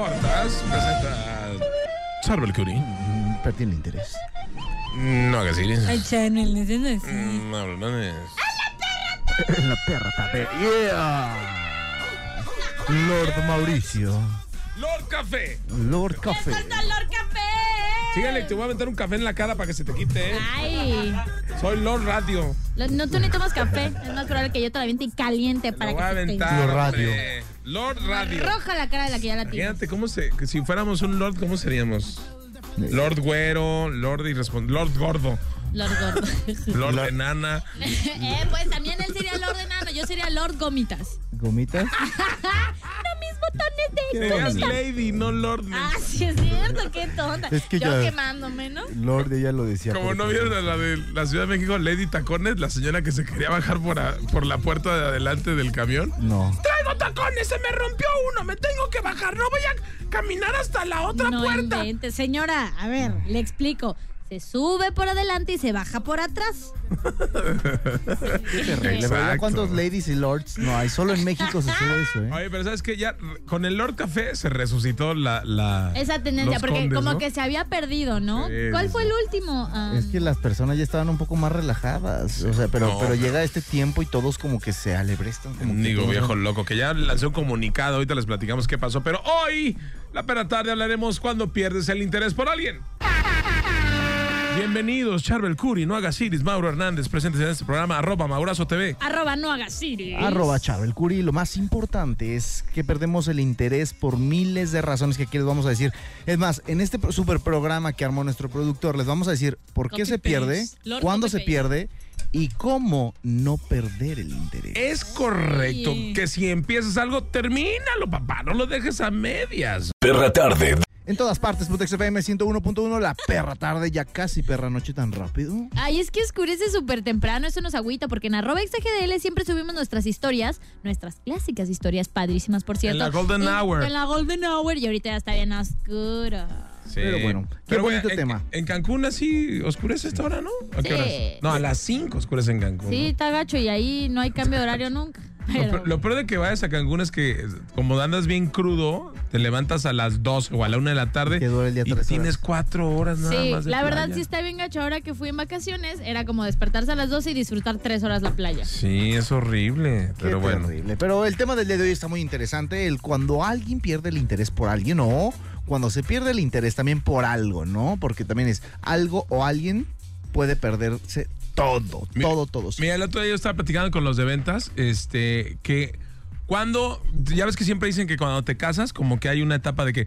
no me importas. Presenta Charbel Curie. Perdí el interés. No hagas así. Ay, Chanel, no seas así. Mm, No, no es. La perra tarde. Yeah. Lord Mauricio. Lord Café. Lord Café. ¡Dolor café! Sígale, te voy a aventar un café en la cara para que se te quite. ¿eh? Ay, Soy Lord Radio. lo- no, tú ni tomas café. Es más probable que yo te la aviente y caliente para Lo que voy a se te aventar. Lord Radio. hombre. Lord Radio. roja la cara de la que ya la tienes. Imagínate cómo se. que Si fuéramos un Lord, ¿cómo seríamos? Lord Güero, Lord Irresponsable, Lord Gordo, Lord Gordo. Lord Enana. eh, pues también él sería Lord Enano, yo sería Lord Gomitas. ¿Gomitas? Serías. Lady, no Lord. Ah, sí es cierto, qué tonta. Es que yo ya- quemándome, ¿no? Lord ella lo decía. Como no vieron a la de la Ciudad de México, Lady Tacones, la señora que se quería bajar por, a- por la puerta de adelante del camión. No. Traigo tacones, se me rompió uno, me tengo que bajar, no voy a caminar hasta la otra no puerta. inventes. Señora, a ver, le explico. Se sube por adelante y se baja por atrás. Qué terrible. ¿Cuántos ladies y lords no hay? Solo en México se sube eso, ¿eh? Oye, pero sabes que ya con el Lord Café se resucitó la. la Esa tendencia, los porque condes, como ¿no? que se había perdido, ¿no? Sí, ¿Cuál sí, fue el último? Ah, Es que las personas ya estaban un poco más relajadas. O sea, pero, No. pero llega este tiempo y todos como que se alebrestan. Como Digo, viejo loco, que ya lanzó un comunicado, ahorita les platicamos qué pasó, pero hoy, la pera tarde, hablaremos cuando pierdes el interés por alguien. Bienvenidos, Charbel Curi, no hagas iris, Mauro Hernández, presentes en este programa, arroba Maurazo TV. Arroba no hagas Siri. Arroba Charbel Curi. Lo más importante es que perdemos el interés por miles de razones que aquí les vamos a decir. Es más, en este super programa que armó nuestro productor, les vamos a decir por qué Copy se paste. pierde, Lord cuándo copy se paste. pierde y cómo no perder el interés. Es correcto Ay. que si empiezas algo, termínalo, papá, no lo dejes a medias. Perra Tarde. En todas partes, Putex FM 101.1, la perra tarde, ya casi perra noche tan rápido. Ay, es que oscurece súper temprano, eso nos agüita, porque en arroba XGDL siempre subimos nuestras historias, nuestras clásicas historias padrísimas, por cierto. En la Golden En- Hour. En la Golden Hour, y ahorita ya está bien oscura. Sí. Pero bueno, qué bonito en, tema. En Cancún así oscurece esta hora, ¿no? ¿A qué Sí. horas? No, a las 5 oscurece en Cancún. Sí, ¿no? está gacho, y ahí no hay cambio de horario nunca. Lo, Pero- pe- lo peor de que vayas a Cancún es que, como andas bien crudo, te levantas a las 2 o a la 1 de la tarde Que dura el día y tienes horas. 4 horas nada Sí, más. de la verdad playa. sí está bien gacho. Ahora que fui en vacaciones, era como despertarse a las 12 y disfrutar 3 horas la playa. Sí, es horrible. Qué Pero bueno. terrible. Pero el tema del día de hoy está muy interesante. El cuando alguien pierde el interés por alguien o cuando se pierde el interés también por algo, ¿no? Porque también es algo o alguien puede perderse todo, todo, todo. sí. Mira, el otro día yo estaba platicando con los de ventas, este, que cuando, ya ves que siempre dicen que cuando te casas, como que hay una etapa de que,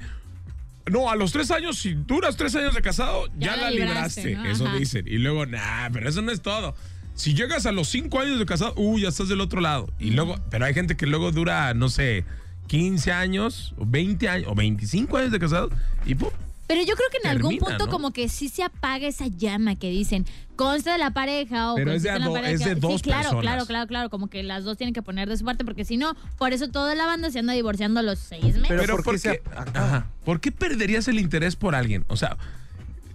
no, a los tres años, si duras tres años de casado, ya, Ya la libraste. libraste, ¿no? Eso Ajá. dicen. Y luego, nah, pero eso no es todo. Si llegas a los cinco años de casado, uy, ya estás del otro lado. Y luego, pero hay gente que luego dura, no sé, 15 años, o 20 años, o 25 años de casado, y pum. Pero yo creo que en algún punto ¿no? como que sí se apaga esa llama que dicen, consta de la pareja o Pero es de do- pareja. es de dos sí, claro, personas. claro, claro, claro, como que las dos tienen que poner de su parte porque si no, por eso toda la banda se anda divorciando a los seis meses. Pero ¿por qué se ajá, ¿por qué perderías el interés por alguien? O sea,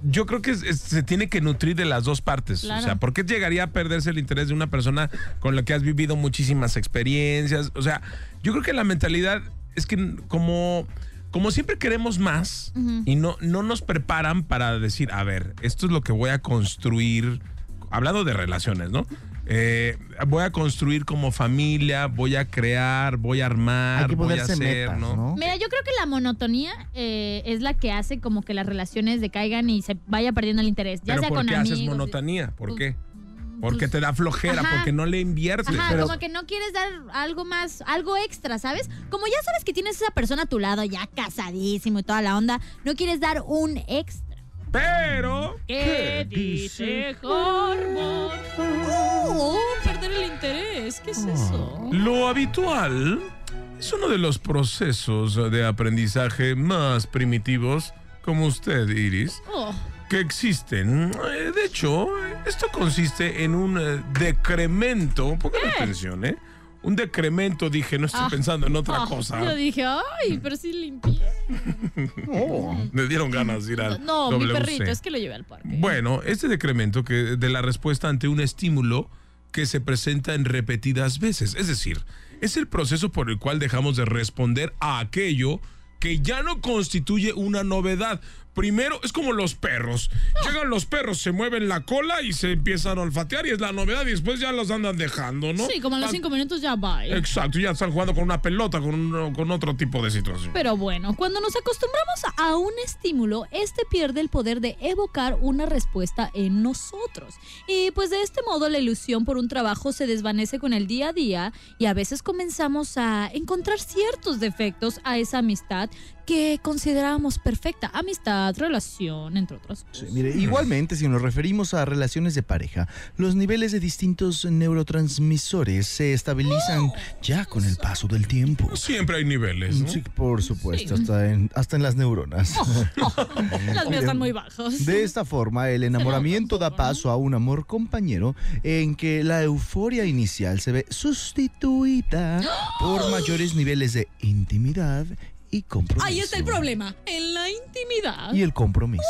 yo creo que es- es- se tiene que nutrir de las dos partes. Claro. O sea, ¿por qué llegaría a perderse el interés de una persona con la que has vivido muchísimas experiencias? O sea, yo creo que la mentalidad es que como, como siempre queremos más y no, no nos preparan para decir, a ver, esto es lo que voy a construir, hablando de relaciones, ¿no? Eh, voy a construir como familia, voy a crear, voy a armar, Hay que voy a hacer, metas, ¿no? ¿no? Mira, yo creo que la monotonía eh, es la que hace como que las relaciones decaigan y se vaya perdiendo el interés, ya Pero sea ¿por con qué amigos. haces monotonía? ¿Por Pues, qué? Porque pues, te da flojera, ajá. porque no le inviertes. Ajá, Pero- como que no quieres dar algo más, algo extra, ¿sabes? Como ya sabes que tienes esa persona a tu lado, ya casadísimo y toda la onda, no quieres dar un extra. Pero, ¿Qué dice Hormon? Uh, perder el interés. ¿Qué es eso? Lo habitual es uno de los procesos de aprendizaje más primitivos, como usted, Iris, Oh, que existen. Eh, De hecho, esto consiste en un eh, decremento. Pongan atención, ¿eh? Un decremento, dije, no estoy Ah. pensando en otra ah, cosa. Yo dije, ay, pero sí limpié. Oh. Me dieron ganas de ir al No, mi perrito, es que lo llevé al parque. Bueno, este decremento que de la respuesta ante un estímulo que se presenta en repetidas veces, es decir, es el proceso por el cual dejamos de responder a aquello que ya no constituye una novedad. Primero, es como los perros. Llegan los perros, se mueven la cola y se empiezan a olfatear y es la novedad y después ya los andan dejando, ¿no? Sí, como a los cinco minutos ya va. Exacto, ya están jugando con una pelota, con, un- con otro tipo de situación. Pero bueno, cuando nos acostumbramos a un estímulo, este pierde el poder de evocar una respuesta en nosotros. Y pues de este modo la ilusión por un trabajo se desvanece con el día a día y a veces comenzamos a encontrar ciertos defectos a esa amistad que considerábamos perfecta. Amistad, relación, entre otras Sí, cosas. mire, igualmente, si nos referimos a relaciones de pareja, los niveles de distintos neurotransmisores se estabilizan ya con el paso del tiempo. Siempre hay niveles, ¿no? Sí, por supuesto, Sí. hasta, en, hasta en las neuronas. Las mías están muy bajas. De esta forma, el enamoramiento da paso a un amor compañero en que la euforia inicial se ve sustituida por mayores niveles de intimidad y compromiso. Ahí está el problema, en la intimidad. Y el compromiso.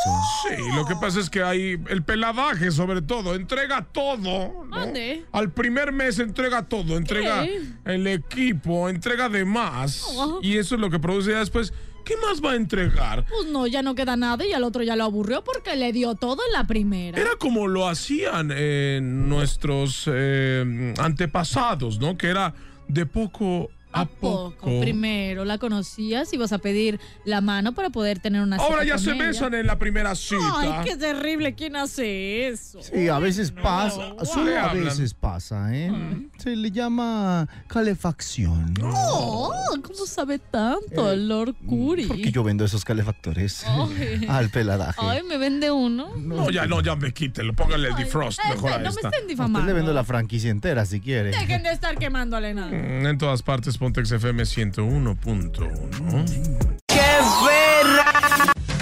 Sí, lo que pasa es que hay el peladaje sobre todo, entrega todo. ¿no? ¿Dónde? Al primer mes entrega todo, entrega ¿Qué? el equipo, entrega de más. Oh. Y eso es lo que produce ya después. ¿Qué más va a entregar? Pues no, ya no queda nada y al otro ya lo aburrió porque le dio todo en la primera. Era como lo hacían eh, nuestros eh, antepasados, ¿no? Que era de poco a, ¿A poco? Primero la conocías y vas a pedir la mano para poder tener una Ahora cita ya con se ella. besan en la primera cita. Ay, qué terrible. ¿Quién hace eso? Sí, a veces pasa, solo ¿Qué a veces pasa, ¿eh? Se le llama calefacción. Oh, ¿Cómo sabe tanto el Lord Curry? Eh, Porque yo vendo esos calefactores Ay. al peladaje. Ay, me vende uno. No, ya no, ya me quítelo. Póngale el defrost Ay, mejor a no me esta. estén difamando. usted le vendo la franquicia entera si quiere. Dejen de estar quemándole nada. Mm, En todas partes, Pontex FM 101.1.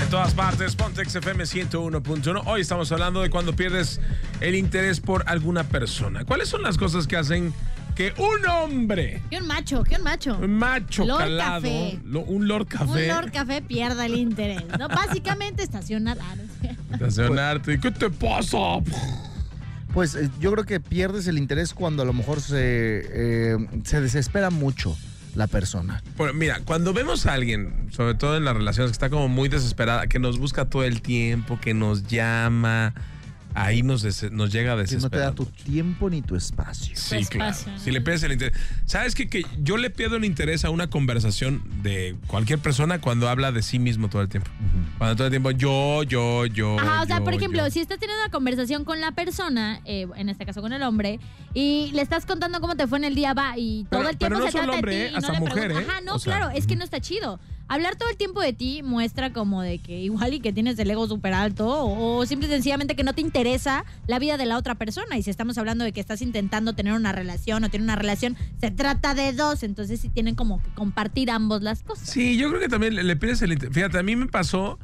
En todas partes, Pontex FM 101.1. Hoy estamos hablando de cuando pierdes el interés por alguna persona. ¿Cuáles son las cosas que hacen que un hombre, ¿Qué un macho? ¿Qué un macho? un macho Lord calado, Café. lo- un Lord Café, Un Lord Café pierda el interés. ¿no? Básicamente estacionar. Ah, estacionarte? ¿Qué te pasa? Pues eh, yo creo que pierdes el interés cuando a lo mejor se, eh, se desespera mucho la persona. Bueno, mira, cuando vemos a alguien, sobre todo en las relaciones, que está como muy desesperada, que nos busca todo el tiempo, que nos llama, ahí nos, des- nos llega a Que no te desesperar. da tu tiempo ni tu espacio. Sí, Tu claro. Si le pierdes el interés. ¿Sabes qué? Que yo le pierdo el interés a una conversación de cualquier persona cuando habla de sí mismo todo el tiempo. Cuando todo el tiempo yo, yo, yo. Ajá, o sea, yo, por ejemplo, yo. si estás teniendo una conversación con la persona, eh, en este caso con el hombre, y le estás contando cómo te fue en el día, va, y todo Pero- el tiempo pero no se trata hombre, de ¿eh? ti y Hasta no le mujer, preguntas. ¿eh? Ajá, no, O sea, claro, es que no está chido. Hablar todo el tiempo de ti muestra como de que igual y que tienes el ego súper alto o, o simple y sencillamente que no te interesa la vida de la otra persona. Y si estamos hablando de que estás intentando tener una relación o tener una relación, se trata de dos, entonces sí tienen como que compartir ambos las cosas. Sí, yo creo que también le, le pierdes el interés. Fíjate, a mí me pasó.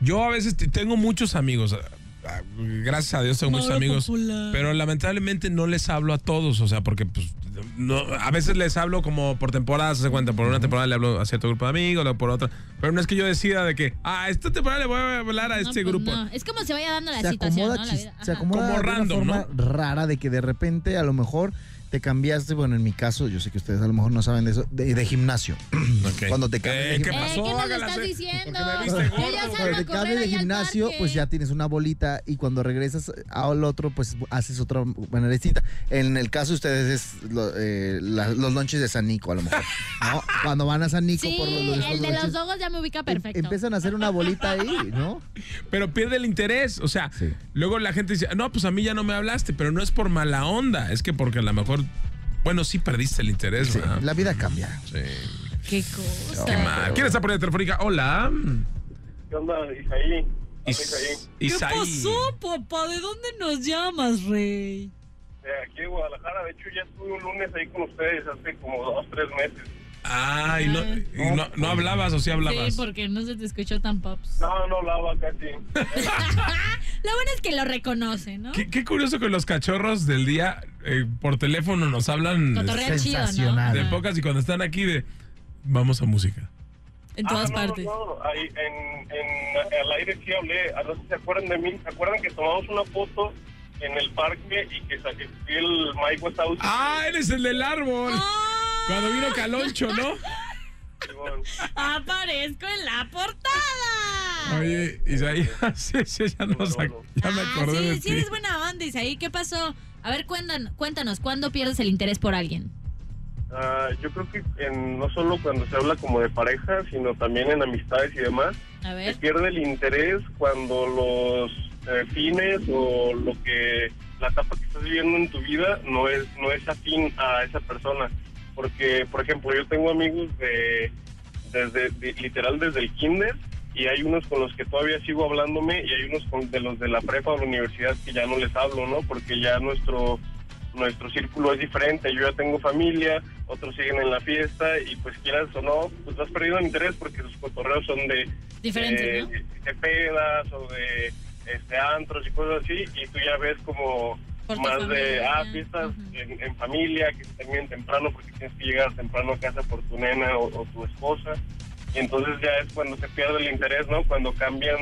Yo a veces tengo muchos amigos. ah, ah, Gracias a Dios tengo muchos amigos. Popular. Pero lamentablemente no les hablo a todos. O sea, porque pues, no, a veces les hablo como por temporadas. Se cuenta, por una temporada le hablo a cierto grupo de amigos, luego por otra. Pero no es que yo decida de que, ah, esta temporada le voy a hablar a No, este pues grupo. no. Es como se vaya dando la Se situación, acomoda, ¿no? La chis- vida. se acomoda Como de una random, forma rara de que de repente a lo mejor te cambiaste, bueno, en mi caso, yo sé que ustedes a lo mejor no saben de eso, de, de gimnasio. Cuando te cambias de Eh, ¿Qué gimnasio. pasó? Eh, ¿qué nos estás diciendo? Me viste gordo, Cuando te cambias de ahí al gimnasio, pues ya tienes una bolita y cuando regresas al otro, pues haces otra manera distinta. En el caso de ustedes es lo- eh, la- los lonches de San Nico, a lo mejor. ¿no? Cuando van a San Nico Sí, por los, estos el de los ojos ya me ubica em- perfecto. Empiezan a hacer una bolita ahí, ¿no? Pero pierde el interés. O sea, Sí. luego la gente dice, no, pues a mí ya no me hablaste, pero no es por mala onda. Es que porque a lo mejor, bueno, sí perdiste el interés, Sí, ¿verdad? la vida cambia. Sí. Qué cosa. Qué mal. ¿Quién está por ahí telefónica? Hola. ¿Qué onda, Isaí? Isaí. ¿Qué pasó, papá? ¿De dónde nos llamas, rey? aquí de Guadalajara. De hecho, ya estuve un lunes ahí con ustedes hace como dos, tres meses. Ah, y no, y no, no hablabas o sí hablabas. Sí, porque no se te escuchó tan pops. No, no hablaba casi. Lo bueno es que lo reconoce, ¿no? Qué, qué curioso que los cachorros del día eh, por teléfono nos hablan Cotorrea chido, ¿no? sensacional. de pocas y cuando están aquí de vamos a música. En todas Ah, no, partes. No, no, ahí en, en, al aire sí hablé. A no sé si se acuerdan de mí. ¿Se acuerdan que tomamos una foto en el parque y que saqué el Mike Wazowski? Ah, eres el del árbol. Cuando vino Caloncho, ¿no? Aparezco en la portada. Oye, Isaías, sí, sí, ya, nos ac- ya me Ah, acordé sí, de sí ti. eres buena onda, Isaí. ¿Qué pasó? A ver, cuéntanos, cuéntanos, ¿cuándo pierdes el interés por alguien? Ah, yo creo que en- no solo cuando se habla como de pareja, sino también en amistades y demás, A se ver. pierde el interés cuando los eh, fines o lo que la etapa que estás viviendo en tu vida no es no es afín a esa persona porque por ejemplo yo tengo amigos de desde de- literal desde el kinder y hay unos con los que todavía sigo hablándome y hay unos con, de los de la prepa o la universidad que ya no les hablo no porque ya nuestro nuestro círculo es diferente, yo ya tengo familia, otros siguen en la fiesta y pues quieras o no, pues has perdido el interés porque sus cotorreos son de Diferentes, eh, ¿no? de pedas o de este antros y cosas así y tú ya ves como más de ah fiestas en, en familia que se terminen temprano porque tienes que llegar temprano a casa por tu nena o, o tu esposa y entonces ya es cuando se pierde el interés no cuando cambian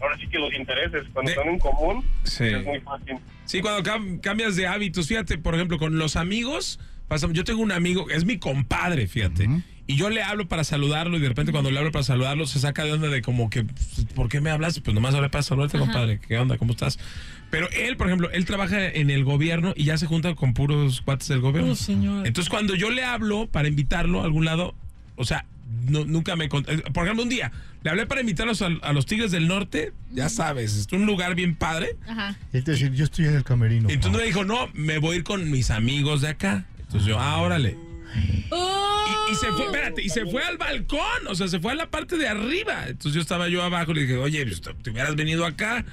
ahora sí que los intereses cuando De- están en común Sí. es muy fácil Sí, cuando cam- cambias de hábitos, fíjate, por ejemplo, con los amigos, pasa- yo tengo un amigo, es mi compadre, fíjate, y yo le hablo para saludarlo y de repente cuando le hablo para saludarlo se saca de onda de como que, pues, ¿por qué me hablas? Pues nomás hablé para saludarte, compadre, ¿qué onda? ¿Cómo estás? Pero él, por ejemplo, él trabaja en el gobierno y ya se junta con puros cuates del gobierno. Oh, señor. Entonces, cuando yo le hablo para invitarlo a algún lado, o sea, no- nunca me... cont- eh, Por ejemplo, un día le hablé para invitarlos a, a los Tigres del Norte, ya sabes, es un lugar bien padre. Ajá. Él te dice, yo estoy en el camerino. Entonces me dijo, no, me voy a ir con mis amigos de acá. Entonces yo, ah, órale. ¡Oh! Y, y se fue, espérate, y se fue al balcón, o sea, se fue a la parte de arriba. Entonces yo estaba yo abajo y le dije, oye, pues, te hubieras venido acá.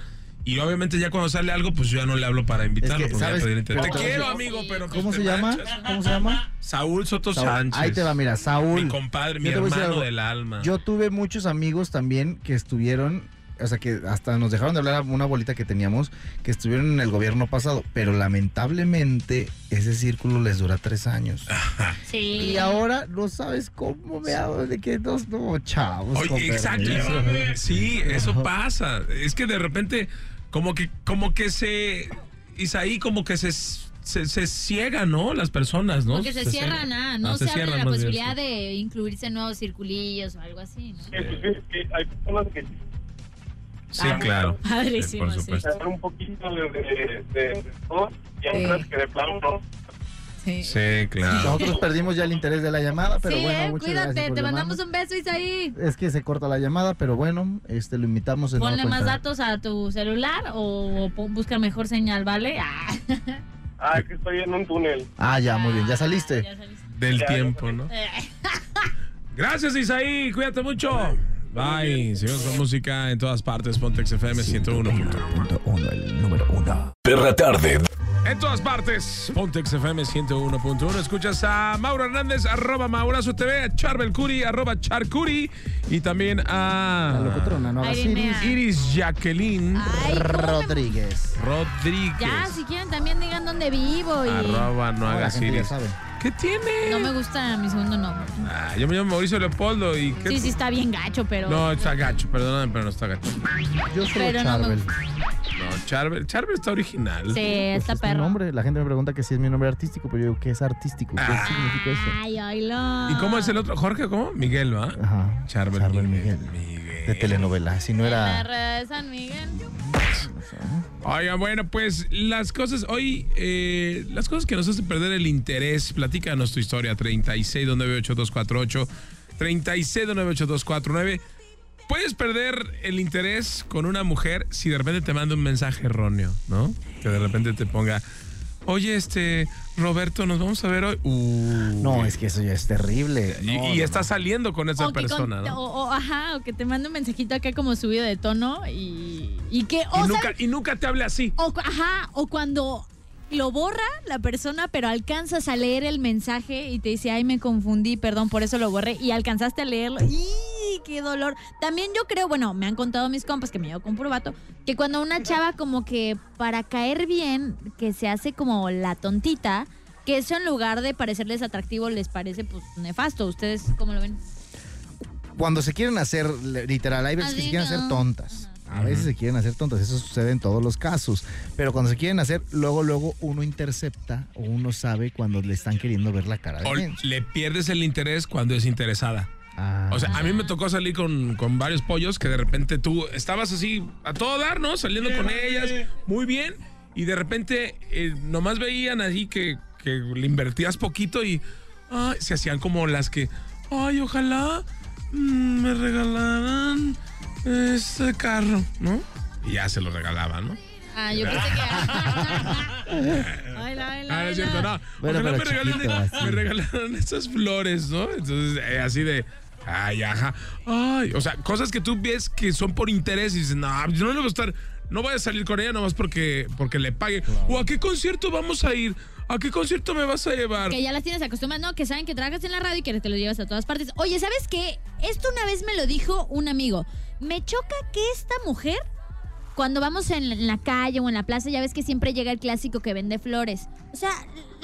Y obviamente ya cuando sale algo, pues yo ya no le hablo para invitarlo. Es que, porque ya ¿sabes? pedir interés. Pero- Te quiero, amigo, pero pues ¿Cómo te se llama? ¿Cómo se llama? Saúl Soto Saúl. Sánchez. Ahí te va, mira, Saúl. Mi compadre, mi te hermano del alma. Yo tuve muchos amigos también que estuvieron, o sea, que hasta nos dejaron de hablar a una bolita que teníamos, que estuvieron en el gobierno pasado, pero lamentablemente ese círculo les dura tres años. Sí. Y ahora no sabes cómo me hago de que dos no, chavos. Oye, exacto. permiso. Sí, eso pasa. Es que de repente, como que, como que se. Isaí, como que se, se, se ciega, ¿no? Las personas, ¿no? Porque se, cierran, ah, no se, abre cierran la bien, posibilidad sí. de incluirse en nuevos circulillos o algo así, ¿no? Sí, pues, es que hay personas que Sí, Ah, claro. padrísimo, Por sí. supuesto. saben un poquito de, de, de- de todo y hay Sí. otras que de plano no. Sí. Sí, claro. Nosotros perdimos ya el interés de la llamada, pero Sí, bueno, eh, muchas cuídate, gracias por te mandamos un beso, Isaí. Es que se corta la llamada, pero bueno, este lo invitamos en Ponle más datos a tu celular o busca mejor señal, ¿vale? Ah. Ah, que estoy en un túnel. Ah, ya, muy bien, ya saliste. Ya saliste. Del Ya, tiempo, ¿no? Eh, Gracias, Isaí. Cuídate mucho. Bye. Seguimos con música en todas partes. Pontex FM 101. el número uno. Perra tarde. En todas partes, Pontex FM 101.1. Escuchas a Mauro Hernández, arroba Maurazo TV, a Charbel Curi, arroba Charcuri, y también La a locutrona, no iris. Iris Jacqueline Ay, ¿cómo me- Rodríguez. Rodríguez. Ya, si quieren también digan dónde vivo y Arroba no la hagas Iris. sabe. ¿Qué tiene? no me gusta mi segundo nombre. Ah, yo me llamo Mauricio Leopoldo y ¿qué? Sí, sí está bien gacho, pero No, está gacho, perdóname, pero no está gacho. Yo soy Pero no me Charbel. gusta. No, Charbel, Charbel está original. Sí, Pues está es mi perro. nombre. La gente me pregunta que si es mi nombre artístico, pero yo digo que es artístico. ¿Qué Ah. significa eso? Ay, oílo. ¿Y cómo es el otro? Jorge, ¿cómo? Miguel, ¿va? Ajá. Charbel, Charbel Miguel. De telenovela. Si no la era. San Miguel. Oiga, bueno, pues las cosas, hoy, eh, las cosas que nos hacen perder el interés, platícanos tu historia, 36298248, 36298249. Puedes perder el interés con una mujer si de repente te manda un mensaje erróneo, ¿no? Que de repente te ponga, oye, este, Roberto, nos vamos a ver hoy. Uy. No, es que eso ya es terrible. Y, No, y no, está no. saliendo con esa O persona, con- ¿no? o, o- ajá, o que te mande un mensajito acá como subido de tono y, y que, o, y, nunca, ¿sabes? y nunca te hable así. o ajá, o cuando lo borra la persona, pero alcanzas a leer el mensaje y te dice, ay, me confundí, perdón, por eso lo borré. Y alcanzaste a leerlo. ¡Y qué dolor! También yo creo, bueno, me han contado mis compas que me llevo con probato, que cuando una chava como que para caer bien, que se hace como la tontita, que eso en lugar de parecerles atractivo les parece pues nefasto. ¿Ustedes cómo lo ven? Cuando se quieren hacer, literal, hay veces que se quieren no. hacer tontas. A veces se quieren hacer tontas, eso sucede en todos los casos. Pero cuando se quieren hacer, luego, luego uno intercepta o uno sabe cuando le están queriendo ver la cara de O bien. le pierdes el interés cuando es interesada. Ah. O sea, a mí me tocó salir con, con varios pollos que de repente tú estabas así a todo dar, ¿no? Saliendo con ellas, muy bien. Y de repente eh, nomás veían así que, que le invertías poquito y ay, se hacían como las que, ay, ojalá mm, me regalaran este carro, ¿no? Y ya se lo regalaban, ¿no? Ah, yo pensé que... Ay, la, ay, la, Ah, no es cierto, no. Bueno, Ojalá me regalen, me regalaron esas flores, ¿no? Entonces, eh, así de. Ay, ajá. Ay, o sea, cosas que tú ves que son por interés y dices, no, yo no le voy a estar. No voy a salir con ella nomás porque, porque le pague. O a qué concierto vamos a ir. ¿A qué concierto me vas a llevar? Que ya las tienes acostumbradas, no, que saben que trabajas en la radio y que te lo llevas a todas partes. Oye, ¿sabes qué? Esto una vez me lo dijo un amigo. Me choca que esta mujer, cuando vamos en en la calle o en la plaza, ya ves que siempre llega el clásico que vende flores. O sea,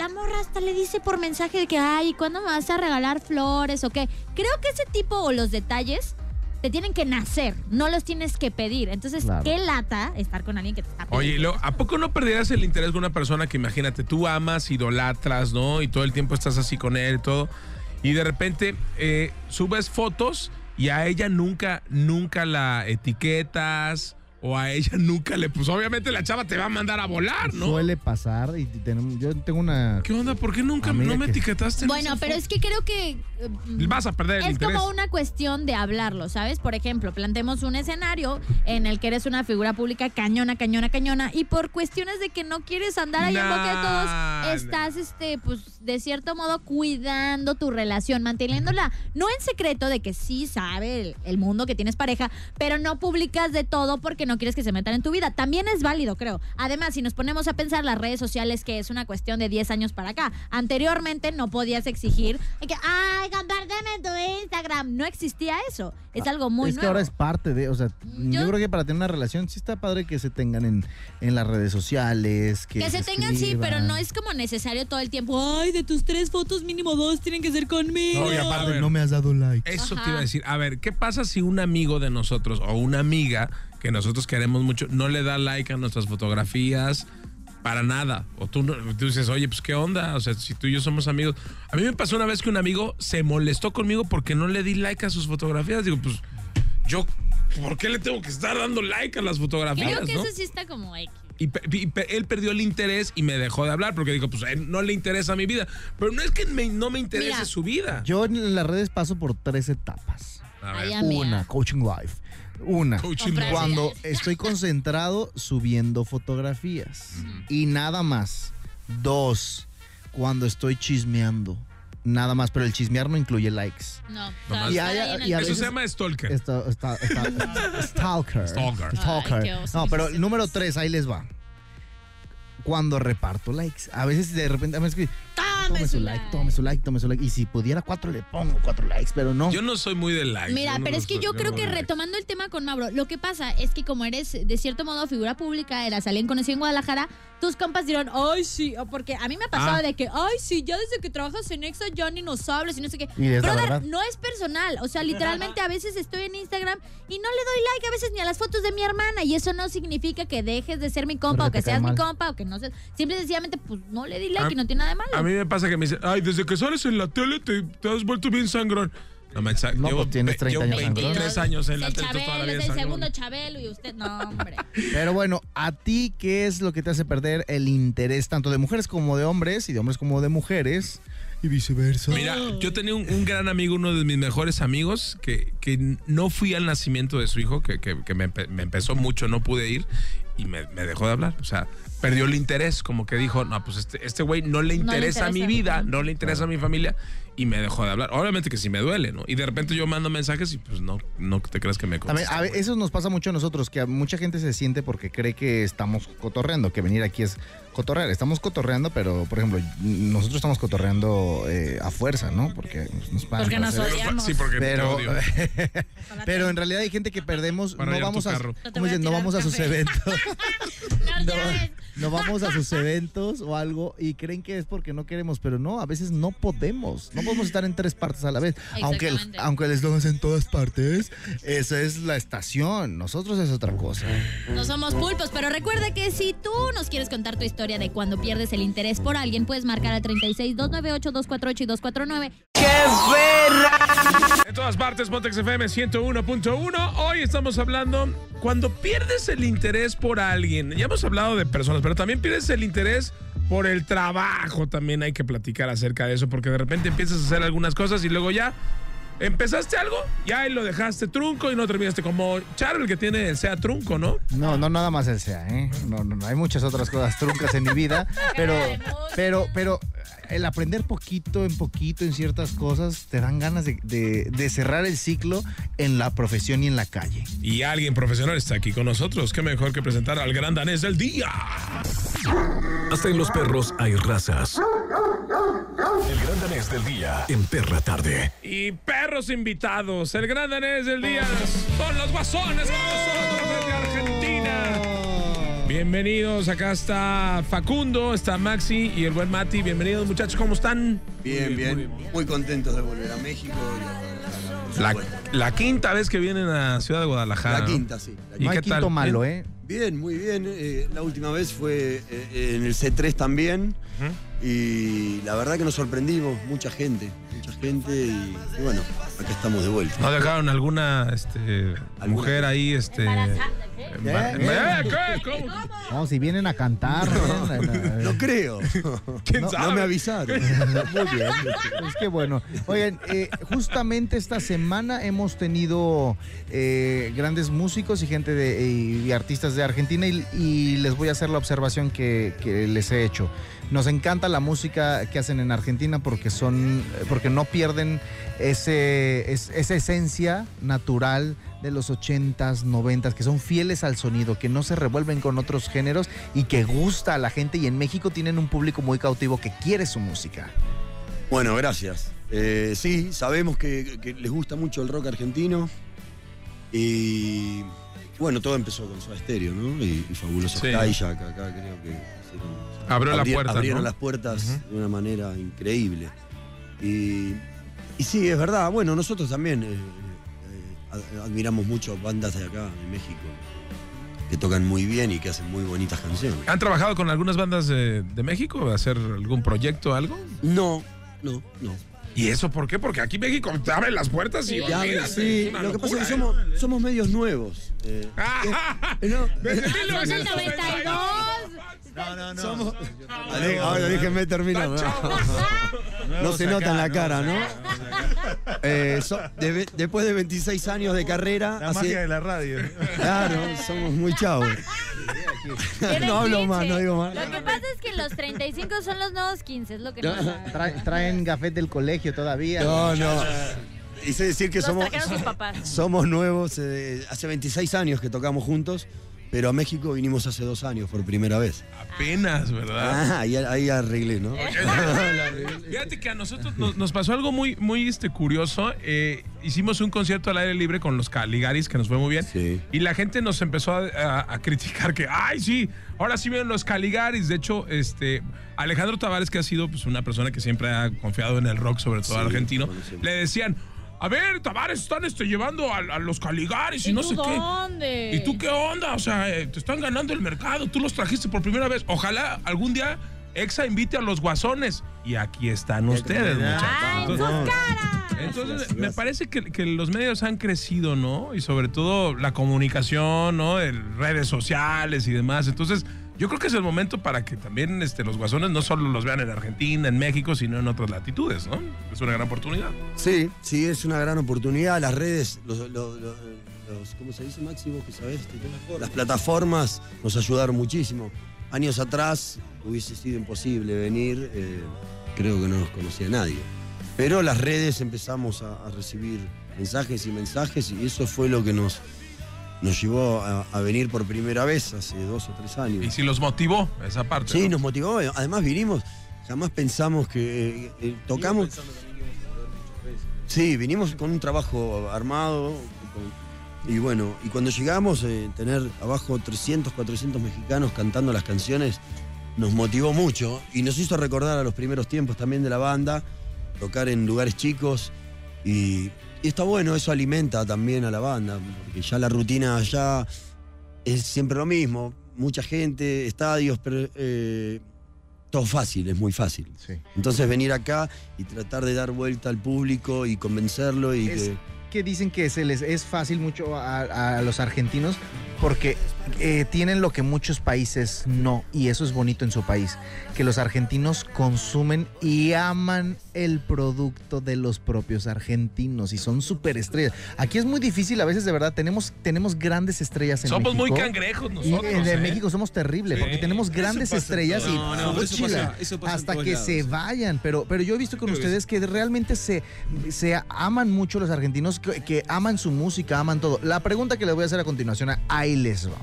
la morra hasta le dice por mensaje de que, ay, ¿cuándo me vas a regalar flores o qué? Creo que ese tipo o los detalles te tienen que nacer, no los tienes que pedir. Entonces, Claro. qué lata estar con alguien que te está pidiendo. Oye, ¿a poco no perderías el interés con una persona que imagínate, tú amas, idolatras, ¿no? Y todo el tiempo estás así con él y todo. Y de repente eh, subes fotos y a ella nunca, nunca la etiquetas o a ella nunca le... Pues obviamente la chava te va a mandar a volar, ¿no? Suele pasar y tenemos, yo tengo una... ¿Qué onda? ¿Por qué nunca no me que- etiquetaste? en Bueno, esa pero es que creo que... eh, Vas a perder el Es interés. como una cuestión de hablarlo, ¿sabes? Por ejemplo, plantemos un escenario en el que eres una figura pública cañona, cañona, cañona, y por cuestiones de que no quieres andar ahí en boca de todos, estás, este, pues, de cierto modo cuidando tu relación, manteniéndola, no en secreto de que sí sabe el, el mundo que tienes pareja, pero no publicas de todo porque no quieres que se metan en tu vida. También es válido, creo. Además, si nos ponemos a pensar las redes sociales, que es una cuestión de 10 años para acá, anteriormente no podías exigir que, ay, compárteme tu Instagram. No existía eso. Es algo muy es que nuevo. ahora es parte de, o sea, yo, Yo- creo que para tener una relación sí está padre que se tengan en, en las redes sociales, que, Que se tengan, sí, pero no es como necesario todo el tiempo. Ay, de tus tres fotos, mínimo dos tienen que ser conmigo. No, y aparte, ver. no me has dado like. Eso te iba a decir. A ver, ¿qué pasa si un amigo de nosotros o una amiga que nosotros queremos mucho no le da like a nuestras fotografías para nada? O tú, tú dices, oye, pues qué onda. O sea, si tú y yo somos amigos. A mí me pasó una vez que un amigo se molestó conmigo porque no le di like a sus fotografías. Digo, pues yo, ¿por qué le tengo que estar dando like a las fotografías? Creo que no? eso sí está como X. Y, y pe- él perdió el interés y me dejó de hablar porque dijo, pues él no le interesa mi vida. Pero no es que me- no me interese Mira. su vida. Yo en las redes paso por tres etapas. A Ay, ver, amiga. Una, coaching life. Una, cuando estoy concentrado subiendo fotografías. Y nada más. Dos, cuando estoy chismeando. Nada más, pero el chismear no incluye likes. No, Y hay- y a Eso se llama stalker. Esto, está, está- está- stalker. Stalker. Stalker. Ay, no, pero el número tres, ahí les va. Cuando reparto likes. A veces de repente, a veces tome su like, tome su like, tome su like. Y si pudiera cuatro, le pongo cuatro likes, pero no. Yo no soy muy de likes. Mira, no pero es que soy, yo creo no que retomando el tema con Mauro, lo que pasa es que como eres de cierto modo figura pública, eras alguien conocido en Guadalajara, tus compas dirán, ay, sí, o porque a mí me ha pasado Ah. de que, ay, sí, ya desde que trabajas en Exa ya ni nos hablas y no sé qué. Brother, no es personal, o sea, literalmente a veces estoy en Instagram y no le doy like a veces ni a las fotos de mi hermana y eso no significa que dejes de ser mi compa Porque o que seas mi compa o que no seas, simple y sencillamente pues no le di like A- y no tiene nada de malo. A mí me pasa que me dicen, ay, desde que sales en la tele te, te has vuelto bien sangrón. No, me No, pues tienes 30 años sangrón. 23 años en la el tele, tú Chabelo, todavía es el segundo Chabelo y usted, no, hombre. Pero bueno, ¿a ti qué es lo que te hace perder el interés tanto de mujeres como de hombres y de hombres como de mujeres? Y viceversa. Mira, yo tenía un, un gran amigo, uno de mis mejores amigos, que, que no fui al nacimiento de su hijo, que, que- que me, empe- me empezó mucho, no pude ir y me, me dejó de hablar. O sea, perdió el interés, como que dijo, no, pues este, este güey no le No le interesa, mi vida, no le interesa a mi familia y me dejó de hablar. Obviamente que sí me duele, ¿no? Y de repente yo mando mensajes y pues no, no te creas que me También, a ver, eso nos pasa mucho a nosotros, que a mucha gente se siente porque cree que estamos cotorreando, que venir aquí es cotorrear. Estamos cotorreando, pero, por ejemplo, nosotros estamos cotorreando eh, a fuerza, ¿no? Porque nos pagan Porque nos odiamos. Sí, porque te Pero, odio. pero en realidad hay gente que perdemos, Para no vamos a. No te ¿cómo voy a dicen? no vamos a sus eventos. No. No vamos a sus eventos o algo y creen que es porque no queremos, pero no, a veces no podemos. No podemos estar en tres partes a la vez. Aunque el, aunque el eslogan es en todas partes, esa es la estación. Nosotros es otra cosa. No somos pulpos, pero recuerda que si tú nos quieres contar tu historia de cuando pierdes el interés por alguien, puedes marcar al 36 298 248 y 249. En todas partes, Pontex FM 101.1. Hoy estamos hablando cuando pierdes el interés por alguien. Ya hemos hablado de personas, pero también pierdes el interés por el trabajo. También hay que platicar acerca de eso, porque de repente empiezas a hacer algunas cosas y luego ya empezaste algo, ya ahí lo dejaste trunco y no terminaste como Charo, el que tiene el sea trunco, ¿no? No, no nada más el sea, ¿eh? No, no, no, hay muchas otras cosas truncas en mi vida, pero, pero, pero el aprender poquito en poquito en ciertas cosas te dan ganas de, de- de cerrar el ciclo en la profesión y en la calle. Y alguien profesional está aquí con nosotros. Qué mejor que presentar al gran danés del día. Hasta en los perros hay razas. El gran danés del día en Perra Tarde. Y perros invitados, el gran danés del día son los guasones con nosotros. Bienvenidos, acá está Facundo, está Maxi y el buen Mati. Bienvenidos muchachos, ¿cómo están? Bien, Muy bien. Muy contentos de volver a México. y a- La, quinta vez que vienen a Ciudad de Guadalajara. La ¿no? quinta, sí. la ¿Y No quinta. hay qué quinto tal? malo, ¿eh? Bien, muy bien. eh, la última vez fue eh, en el C3 también. Y la verdad que nos sorprendimos. Mucha gente, mucha gente. Y, y bueno, acá estamos de vuelta. ¿No dejaron alguna este, mujer ahí? Este, embar- ¿Eh? ¿Eh? ¿Qué? ¿Cómo? No, si vienen a cantar. ¿eh? No creo. ¿Quién No, sabe? no me avisaron. Muy bien. Pues qué bueno. Oigan, eh, justamente esta semana hemos tenido eh, grandes músicos y gente de, y artistas de Argentina y, y les voy a hacer la observación que, que les he hecho. Nos encanta la música que hacen en Argentina porque son, porque no pierden ese, es- esa esencia natural de los 80s, 90s, que son fieles al sonido, que no se revuelven con otros géneros y que gusta a la gente. Y en México tienen un público muy cautivo que quiere su música. Bueno, gracias. Eh, sí, sabemos que, que les gusta mucho el rock argentino. Y bueno, todo empezó con Soda Stereo, ¿no? Y, y Fabuloso Sí. Acá creo que hicieron- Abrió la abri- puerta, Abrieron ¿no? las puertas de una manera increíble. Y, y sí, es verdad. Bueno, nosotros también eh, eh, eh admiramos mucho bandas de acá, en México, que tocan muy bien y que hacen muy bonitas canciones. ¿Han trabajado con algunas bandas de, de México? ¿Hacer algún proyecto, o algo? No, no, no. ¿Y eso por qué? Porque aquí México te abre las puertas y ya, Sí, lo que pasa es que somos, ¿eh? somos medios nuevos. Eh, ¿no? Desde 1992. No, no, no. Ah, Ahora déjenme terminar. No, no se nota en la cara, ¿no? Eh, después de 26 años de carrera. La magia de la radio. Claro, somos muy chavos. no hablo más, no digo más. Lo que pasa es que los 35 son los nuevos 15, es lo que no, traen, traen gafet del colegio todavía. No, no. Hice decir que somos, somos nuevos. Eh, hace 26 años que tocamos juntos pero a México vinimos hace dos años por primera vez. Apenas, ¿verdad? Ah, ahí, ahí arreglé, ¿no? Fíjate que a nosotros nos, nos pasó algo muy, muy este, curioso. Eh, hicimos un concierto al aire libre con los Caligaris, que nos fue muy bien. Sí. Y la gente nos empezó a, a- a criticar que, ay, sí, ahora sí vienen los Caligaris. De hecho, este, Alejandro Tavares, que ha sido pues, una persona que siempre ha confiado en el rock, sobre todo Sí, argentino, le decían, a ver, Tavares, están este, llevando a, a los Caligaris y, no tú sé qué. dónde? ¿Y tú qué onda? O sea, eh, te están ganando el mercado, tú los trajiste por primera vez. Ojalá algún día Exa invite a los guasones. Y aquí están ustedes, muchachos. ¡Ay, sus Entonces, caras! entonces, me parece que, que los medios han crecido, ¿no? Y sobre todo la comunicación, ¿no? De redes sociales y demás. Entonces, yo creo que es el momento para que también este, los guasones no solo los vean en Argentina, en México, sino en otras latitudes, ¿no? Es una gran oportunidad. Sí, sí, es una gran oportunidad. Las redes, los, los- los- los- ¿cómo se dice, Maxi? Vos que sabés, este las plataformas nos ayudaron muchísimo. años atrás hubiese sido imposible venir, eh, creo que no nos conocía nadie. Pero las redes empezamos a recibir mensajes y mensajes y eso fue lo que nos, nos llevó a, a venir por primera vez hace dos o tres años. Y si los motivó esa parte. Sí, ¿no? nos motivó. Además vinimos, jamás pensamos que eh, eh, tocamos. Sí, vinimos con un trabajo armado. con- y bueno, y cuando llegamos, eh, tener abajo 300, 400 mexicanos cantando las canciones, nos motivó mucho y nos hizo recordar a los primeros tiempos también de la banda, tocar en lugares chicos y, y está bueno, eso alimenta también a la banda, porque ya la rutina allá es siempre lo mismo, mucha gente, estadios, pero eh, todo fácil, es muy fácil. Sí. Entonces venir acá y tratar de dar vuelta al público y convencerlo y Es- que... que dicen que se les es fácil mucho a, a los argentinos porque eh, tienen lo que muchos países no, y eso es bonito en su país, que los argentinos consumen y aman el producto de los propios argentinos y son súper estrellas. Aquí es muy difícil, a veces de verdad, tenemos, tenemos grandes estrellas en Somos México. muy cangrejos Y nosotros. en, en ¿eh? México somos terribles Sí. porque tenemos grandes estrellas y todos lados. No, no, todo eso chila, pasa- eso pasa en hasta que lados. se vayan. Pero, pero yo he visto con ustedes que realmente se, se aman mucho los argentinos, que, que aman su música, aman todo. La pregunta que les voy a hacer a continuación, ahí les va.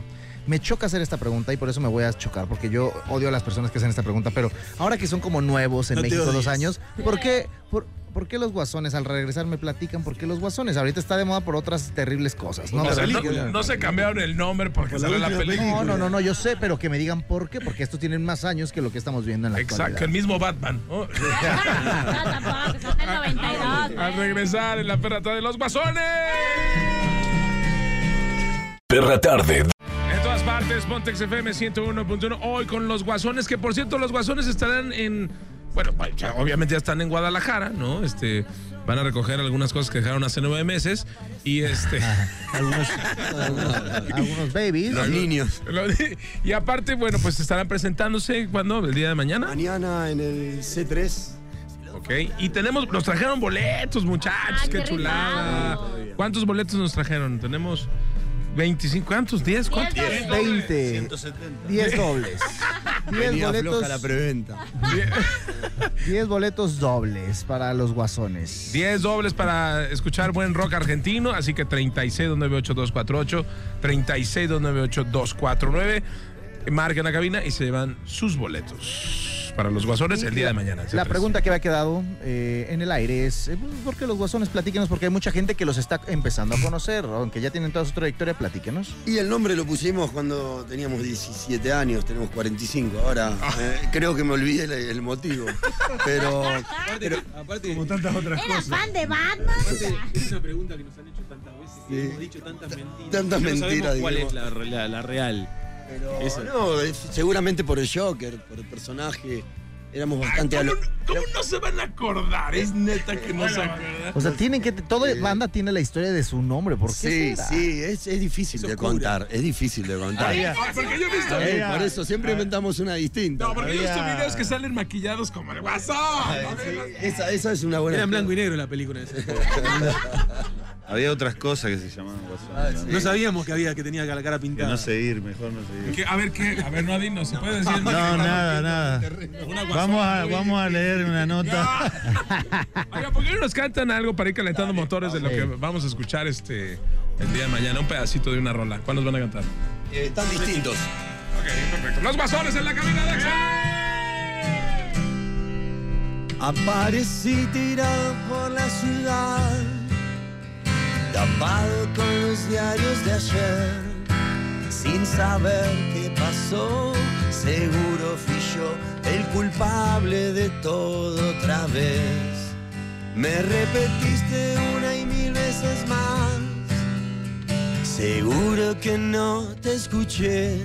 Me choca hacer esta pregunta y por eso me voy a chocar, porque yo odio a las personas que hacen esta pregunta, pero ahora que son como nuevos en No México dos años, ¿por qué, por, por qué los guasones al regresar me platican por qué los guasones? Ahorita está de moda por otras terribles cosas, ¿no? O sea, Pero- no, no se cambiaron el nombre porque Por la salió la película. no, no, no, no, yo sé, pero que me digan por qué, porque estos tienen más años que lo que estamos viendo en la Exacto, el mismo Batman. No, tampoco, son del 92. Al regresar en la perrata de los guasones. Perra tarde. En todas partes, Pontex FM 101.1. Hoy con los guasones, que por cierto, los guasones estarán en. Bueno, ya, obviamente ya están en Guadalajara, ¿no? Este. Van a recoger algunas cosas que dejaron hace nueve meses. Y este. Algunos, algunos, algunos babies. Los niños. y aparte, bueno, pues estarán presentándose cuando? El día de mañana. Mañana en el C3. Ok. Y tenemos. Nos trajeron boletos, muchachos. Ah, qué qué chulada. ¿Cuántos boletos nos trajeron? Tenemos 25. ¿Cuántos? ¿10? ¿Cuántos? Diez 20, 170. 10 dobles. 10 Venía boletos, floja la preventa. 10 boletos dobles para los guasones. 10 dobles para escuchar buen rock argentino, así que 36298248, 36298249. Marquen la cabina y se llevan sus boletos para los guasones el día de mañana. La C3. pregunta que me ha quedado eh, en el aire es, eh, ¿por qué los guasones? Platíquenos, porque hay mucha gente que los está empezando a conocer, aunque ya tienen toda su trayectoria, platíquenos. Y el nombre lo pusimos cuando teníamos 17 años, tenemos 45. Ahora eh, creo que me olvidé el, el motivo. Pero Aparte, aparte Como tantas otras ¿Era cosas. fan de Batman? aparte, es una pregunta que nos han hecho tantas veces, que Sí. hemos dicho tantas mentiras. Tantas no ¿Cuál digamos. es la, la- la real? Pero Eso. no, es- seguramente por el Joker, por el personaje. Éramos Ay, bastante a ¿Cómo, lo- cómo no se van a acordar? Es neta que no se acuerdan. O sea, tienen que, toda Sí. banda tiene la historia de su nombre, ¿por qué Sí, será? sí, es, es difícil de contar. Es difícil de contar. Ay, porque yo he visto. Eh, por eso siempre inventamos una distinta. No, porque yo he visto videos que salen maquillados como el guasón. Esa, esa es una buena. Era en blanco y negro la película. esa. Había otras cosas que se llamaban guasones. ¿no? No sabíamos que había que tenía la cara Que pintada. no seguir, mejor no seguir. Que- a ver, ¿qué? A ver, no, Adino, ¿se puede decir? No, nada, nada. Vamos a, vamos a leer una nota. Oiga, ¿por qué no nos cantan algo para ir calentando motores de lo que vamos a escuchar este el día de mañana? Un pedacito de una rola. ¿Cuándo nos van a cantar? Eh, están distintos. Ok, perfecto. Los guasones en la cabina de Aparecí tirado por la ciudad, tapado con los diarios de ayer, sin saber qué pasó. Seguro fui yo el culpable de todo otra vez. Me repetiste una y mil veces más. Seguro que no te escuché.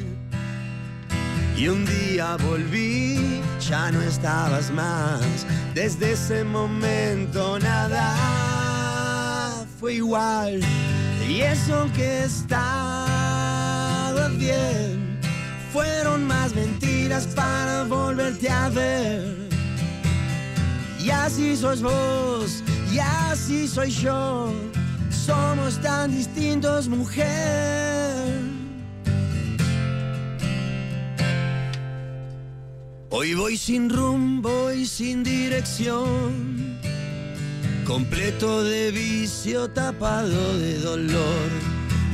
Y un día volví, ya no estabas más. Desde ese momento nada igual. Y eso que estaba bien, fueron más mentiras para volverte a ver. Y así sos vos, y así soy yo. Somos tan distintos, mujer. Hoy voy sin rumbo y sin dirección, completo de vicio, tapado de dolor.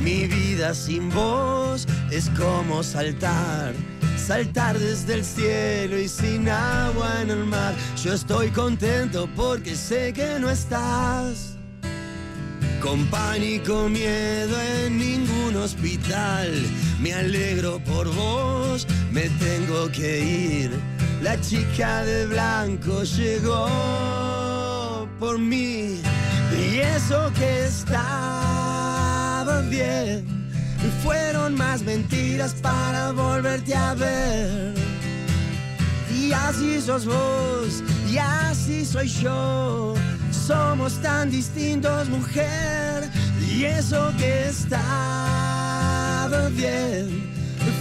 Mi vida sin voz es como saltar, saltar desde el cielo y sin agua en el mar. Yo estoy contento porque sé que no estás. Con pánico, miedo en ningún hospital. Me alegro por vos, me tengo que ir. La chica de blanco llegó por mí. Y eso que estaba bien. Fueron más mentiras para volverte a ver. Y así sos vos, y así soy yo. Somos tan distintos, mujer. Y eso que estaba bien.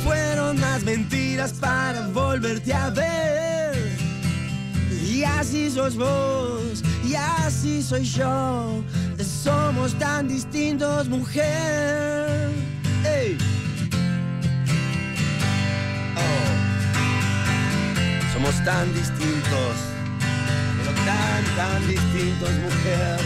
Fueron más mentiras para volverte a ver. Y así sos vos, y así soy yo. Somos tan distintos, mujer. Ey. Oh. Somos tan distintos, pero tan, tan distintos, mujer.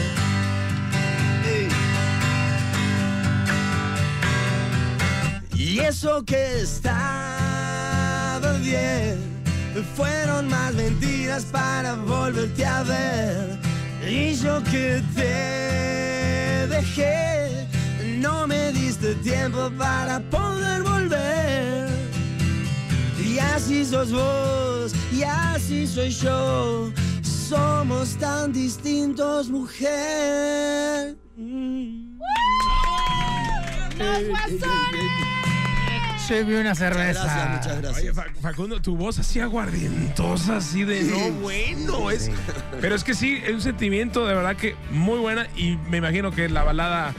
Y eso que estaba bien fueron más mentiras para volverte a ver. Y yo que te dejé, no me diste tiempo para poder volver. Y así sos vos, y así soy yo. Somos tan distintos, mujer. Sirve una cerveza. Gracias, muchas gracias. Oye, Fa- Facundo, tu voz así aguardientosa, así de no bueno. Es, pero es que sí, es un sentimiento de verdad que muy buena y me imagino que la balada,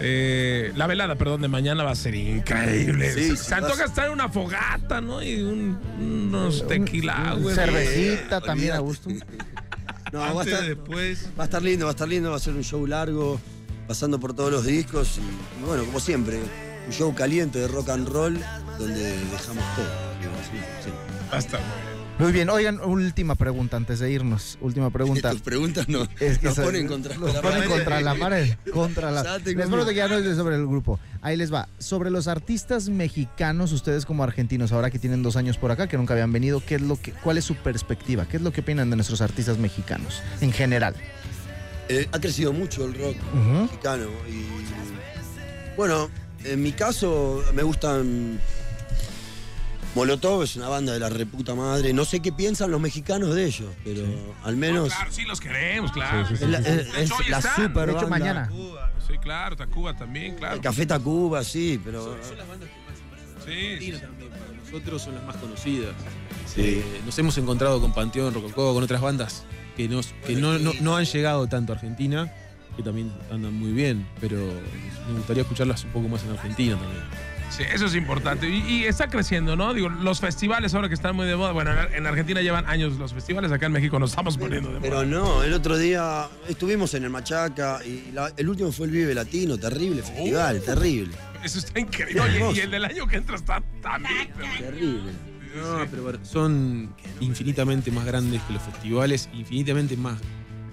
eh, la velada, perdón, de mañana va a ser increíble. Sí, sí, Se antoja estar en una fogata, ¿no? Y un- unos tequila, güey. Cervecita también a gusto. No, va a, Antes, estar, después. va a estar lindo, va a estar lindo, va a ser un show largo, pasando por todos los discos y bueno, como siempre, un show caliente de rock and roll donde dejamos todo. digamos, sí, sí. Va a estar muy bien. Oigan, última pregunta antes de irnos. Última pregunta. Tus preguntas no, Es que nos ponen contra los la ponen pared. contra la pared. Contra la Ya Les miedo. que ya no es sobre el grupo. Ahí les va. Sobre los artistas mexicanos, ustedes como argentinos, ahora que tienen dos años por acá, que nunca habían venido, ¿qué es lo que, ¿cuál es su perspectiva? ¿Qué es lo que opinan de nuestros artistas mexicanos en general? Eh, ha crecido mucho el rock Ujú. mexicano y bueno, en mi caso me gustan Molotov es una banda de la reputa madre. No sé qué piensan los mexicanos de ellos, pero al menos No, claro, sí los queremos, claro. Sí, sí, es la, es- es la super De hecho, banda. mañana. Sí, claro, Tacuba también, claro. El Café Tacuba, sí, pero Son las bandas que más Sí, también, para nosotros son las más conocidas. Sí. Eh, nos hemos encontrado con Panteón, Rococó, con otras bandas que, nos, que no, no- no han llegado tanto a Argentina, que también andan muy bien, pero me gustaría escucharlas un poco más en Argentina también. Sí, eso es importante. Y, y está creciendo, ¿no? Digo, los festivales ahora que están muy de moda. Bueno, en- en Argentina llevan años los festivales, acá en México nos estamos poniendo de moda. Pero no, el otro día estuvimos en el Machaca y la- el último fue el Vive Latino, terrible festival, Uh. terrible. Eso está increíble. Oye, y el del año que entra está también. Terrible. No, pero bueno, son infinitamente más grandes que los festivales, infinitamente más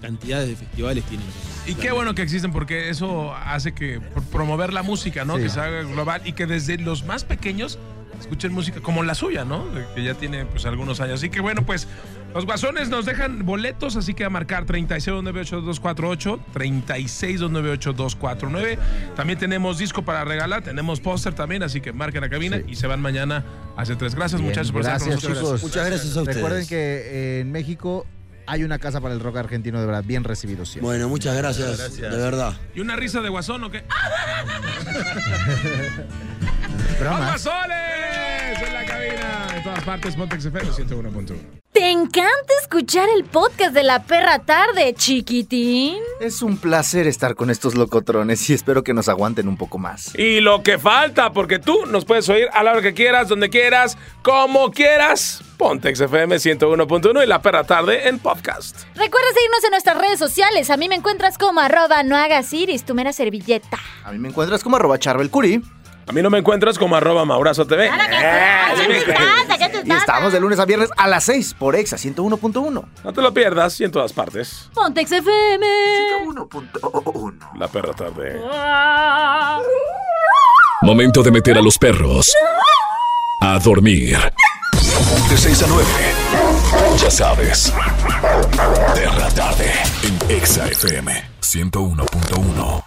cantidades de festivales tienen. Y qué bueno que existen porque eso hace que por promover la música, ¿no? Sí. Que se haga global y que desde los más pequeños escuchen música como la suya, ¿no? Que ya tiene pues algunos años. Así que bueno, pues los guasones nos dejan boletos, así que a marcar 36298248, 36298249. También tenemos disco para regalar, tenemos póster también, así que marquen la cabina y se van mañana hacia tres. Gracias Bien, muchachos por estar con gracias, nosotros. chicos. Muchas gracias a ustedes. Recuerden que en México hay una casa para el rock argentino de verdad, bien recibido siempre. Bueno, muchas gracias, de verdad. ¿Y una risa de guasón o qué? Bromas. ¡Los guasones! En la cabina, en todas partes, Pontex FM 101.1. ¿Te encanta escuchar el podcast de la perra tarde, chiquitín? Es un placer estar con estos locotrones y espero que nos aguanten un poco más. Y lo que falta, porque tú nos puedes oír a la hora que quieras, donde quieras, como quieras. Pontex FM 101.1 y La Perra Tarde en podcast. Recuerda seguirnos en nuestras redes sociales. A mí me encuentras como arroba no hagas iris, tu mera servilleta. A mí me encuentras como arroba charbelcuri. A mí no me encuentras como arroba Maurazo TV. ¿Qué te pasa? ¿Qué te Y estamos de lunes a viernes a las 6 por Exa 101.1. No te lo pierdas y en todas partes. Pontex FM. La perra tarde. Momento de meter a los perros a dormir. De 6 a 9. Ya sabes. Perra tarde en Exa FM 101.1.